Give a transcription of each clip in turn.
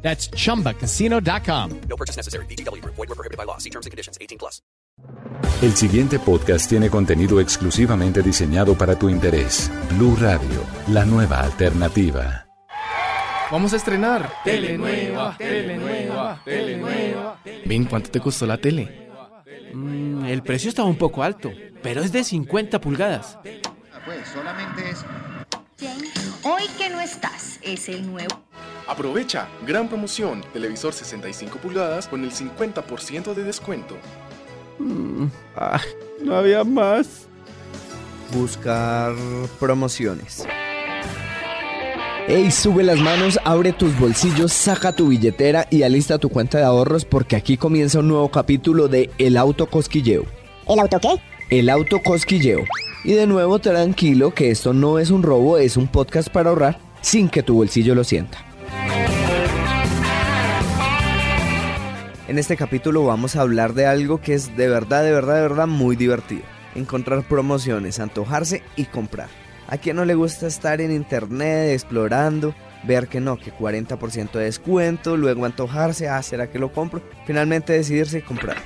That's chumbacasino.com. No purchase necessary. BGW. Void were prohibited by law. See terms and conditions. 18 plus. El siguiente podcast tiene contenido exclusivamente diseñado para tu interés. Blue Radio, la nueva alternativa. Vamos a estrenar. Tele nueva, tele nueva, tele nueva. Ven, ¿cuánto te costó la tele? Mm, el precio estaba un poco alto, pero es de 50 pulgadas. Pues solamente es Hoy que no estás es el nuevo. Aprovecha, gran promoción, televisor 65 pulgadas con el 50% de descuento. Ah, no había más. Buscar promociones. Ey, sube las manos, abre tus bolsillos, saca tu billetera y alista tu cuenta de ahorros porque aquí comienza un nuevo capítulo de El Auto Cosquilleo. ¿El auto qué? El Auto Cosquilleo. Y de nuevo tranquilo que esto no es un robo, es un podcast para ahorrar sin que tu bolsillo lo sienta. En este capítulo vamos a hablar de algo que es de verdad, de verdad, de verdad muy divertido. Encontrar promociones, antojarse y comprar. ¿A quién no le gusta estar en internet explorando? Ver que no, que 40% de descuento, luego antojarse, ah, ¿será que lo compro? Finalmente decidirse y comprar.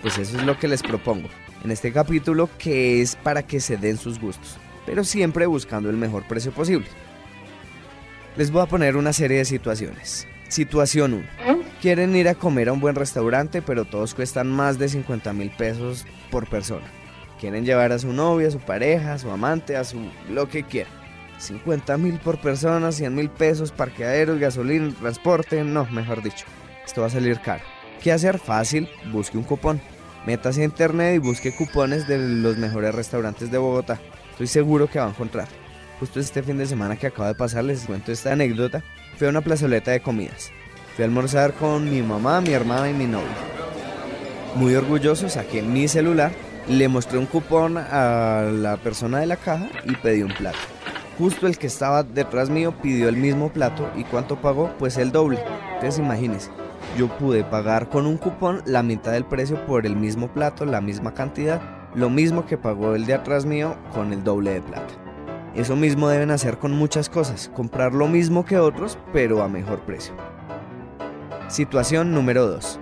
Pues eso es lo que les propongo en este capítulo que es para que se den sus gustos, pero siempre buscando el mejor precio posible. Les voy a poner una serie de situaciones. Situación 1. Quieren ir a comer a un buen restaurante, pero todos cuestan más de 50 mil pesos por persona. Quieren llevar a su novia, a su pareja, a su amante, a su lo que quieran. 50 mil por persona, 100 mil pesos, parqueaderos, gasolina, transporte, no, mejor dicho. Esto va a salir caro. ¿Qué hacer? Fácil, busque un cupón. Métase a internet y busque cupones de los mejores restaurantes de Bogotá. Estoy seguro que va a encontrar. Justo este fin de semana que acaba de pasar les cuento esta anécdota. Fui a una plazoleta de comidas. Fui a almorzar con mi mamá, mi hermana y mi novio. Muy orgulloso saqué mi celular, le mostré un cupón a la persona de la caja y pedí un plato. Justo el que estaba detrás mío pidió el mismo plato y cuánto pagó, pues el doble. Entonces imagínense, yo pude pagar con un cupón la mitad del precio por el mismo plato, la misma cantidad, lo mismo que pagó el de atrás mío con el doble de plata. Eso mismo deben hacer con muchas cosas, comprar lo mismo que otros, pero a mejor precio. Situación número 2.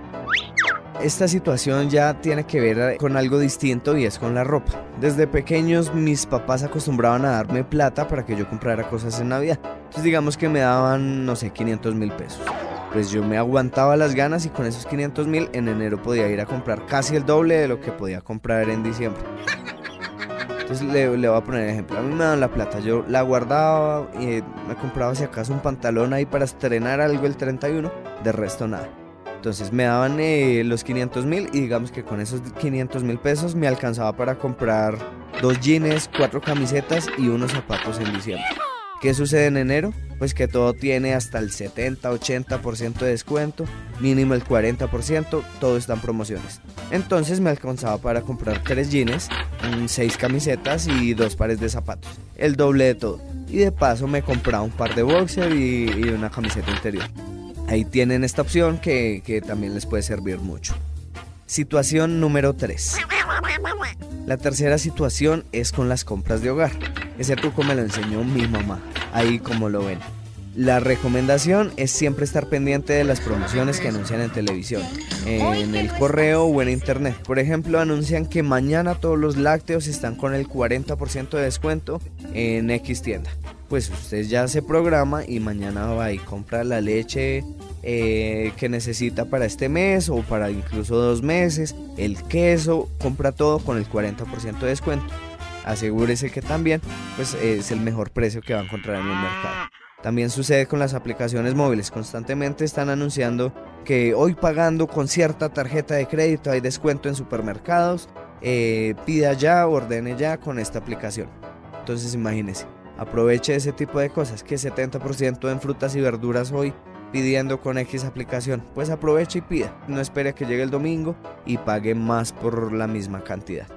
Esta situación ya tiene que ver con algo distinto y es con la ropa. Desde pequeños mis papás acostumbraban a darme plata para que yo comprara cosas en Navidad. Entonces digamos que me daban, no sé, 500 mil pesos. Pues yo me aguantaba las ganas y con esos 500 mil en enero podía ir a comprar casi el doble de lo que podía comprar en diciembre. Entonces le, le, voy a poner ejemplo. A mí me dan la plata, yo la guardaba y me compraba si acaso un pantalón ahí para estrenar algo el 31, de resto nada. Entonces me daban eh, los 500 mil y digamos que con esos 500 mil pesos me alcanzaba para comprar dos jeans, cuatro camisetas y unos zapatos en diciembre. ¿Qué sucede en enero? Pues que todo tiene hasta el 70-80% de descuento, mínimo el 40%, todo está en promociones. Entonces me alcanzaba para comprar tres jeans, seis camisetas y dos pares de zapatos, el doble de todo. Y de paso me compraba un par de boxer y, y una camiseta interior. Ahí tienen esta opción que, que también les puede servir mucho. Situación número 3. La tercera situación es con las compras de hogar. Ese truco me lo enseñó mi mamá, ahí como lo ven. La recomendación es siempre estar pendiente de las promociones que anuncian en televisión, en el correo o en internet. Por ejemplo, anuncian que mañana todos los lácteos están con el 40% de descuento en X tienda. Pues usted ya se programa y mañana va y compra la leche eh, que necesita para este mes o para incluso dos meses, el queso, compra todo con el 40% de descuento. Asegúrese que también pues, es el mejor precio que va a encontrar en el mercado. También sucede con las aplicaciones móviles. Constantemente están anunciando que hoy pagando con cierta tarjeta de crédito hay descuento en supermercados. Eh, pida ya, ordene ya con esta aplicación. Entonces imagínese, aproveche ese tipo de cosas. Que 70% en frutas y verduras hoy pidiendo con X aplicación. Pues aproveche y pida. No espere que llegue el domingo y pague más por la misma cantidad.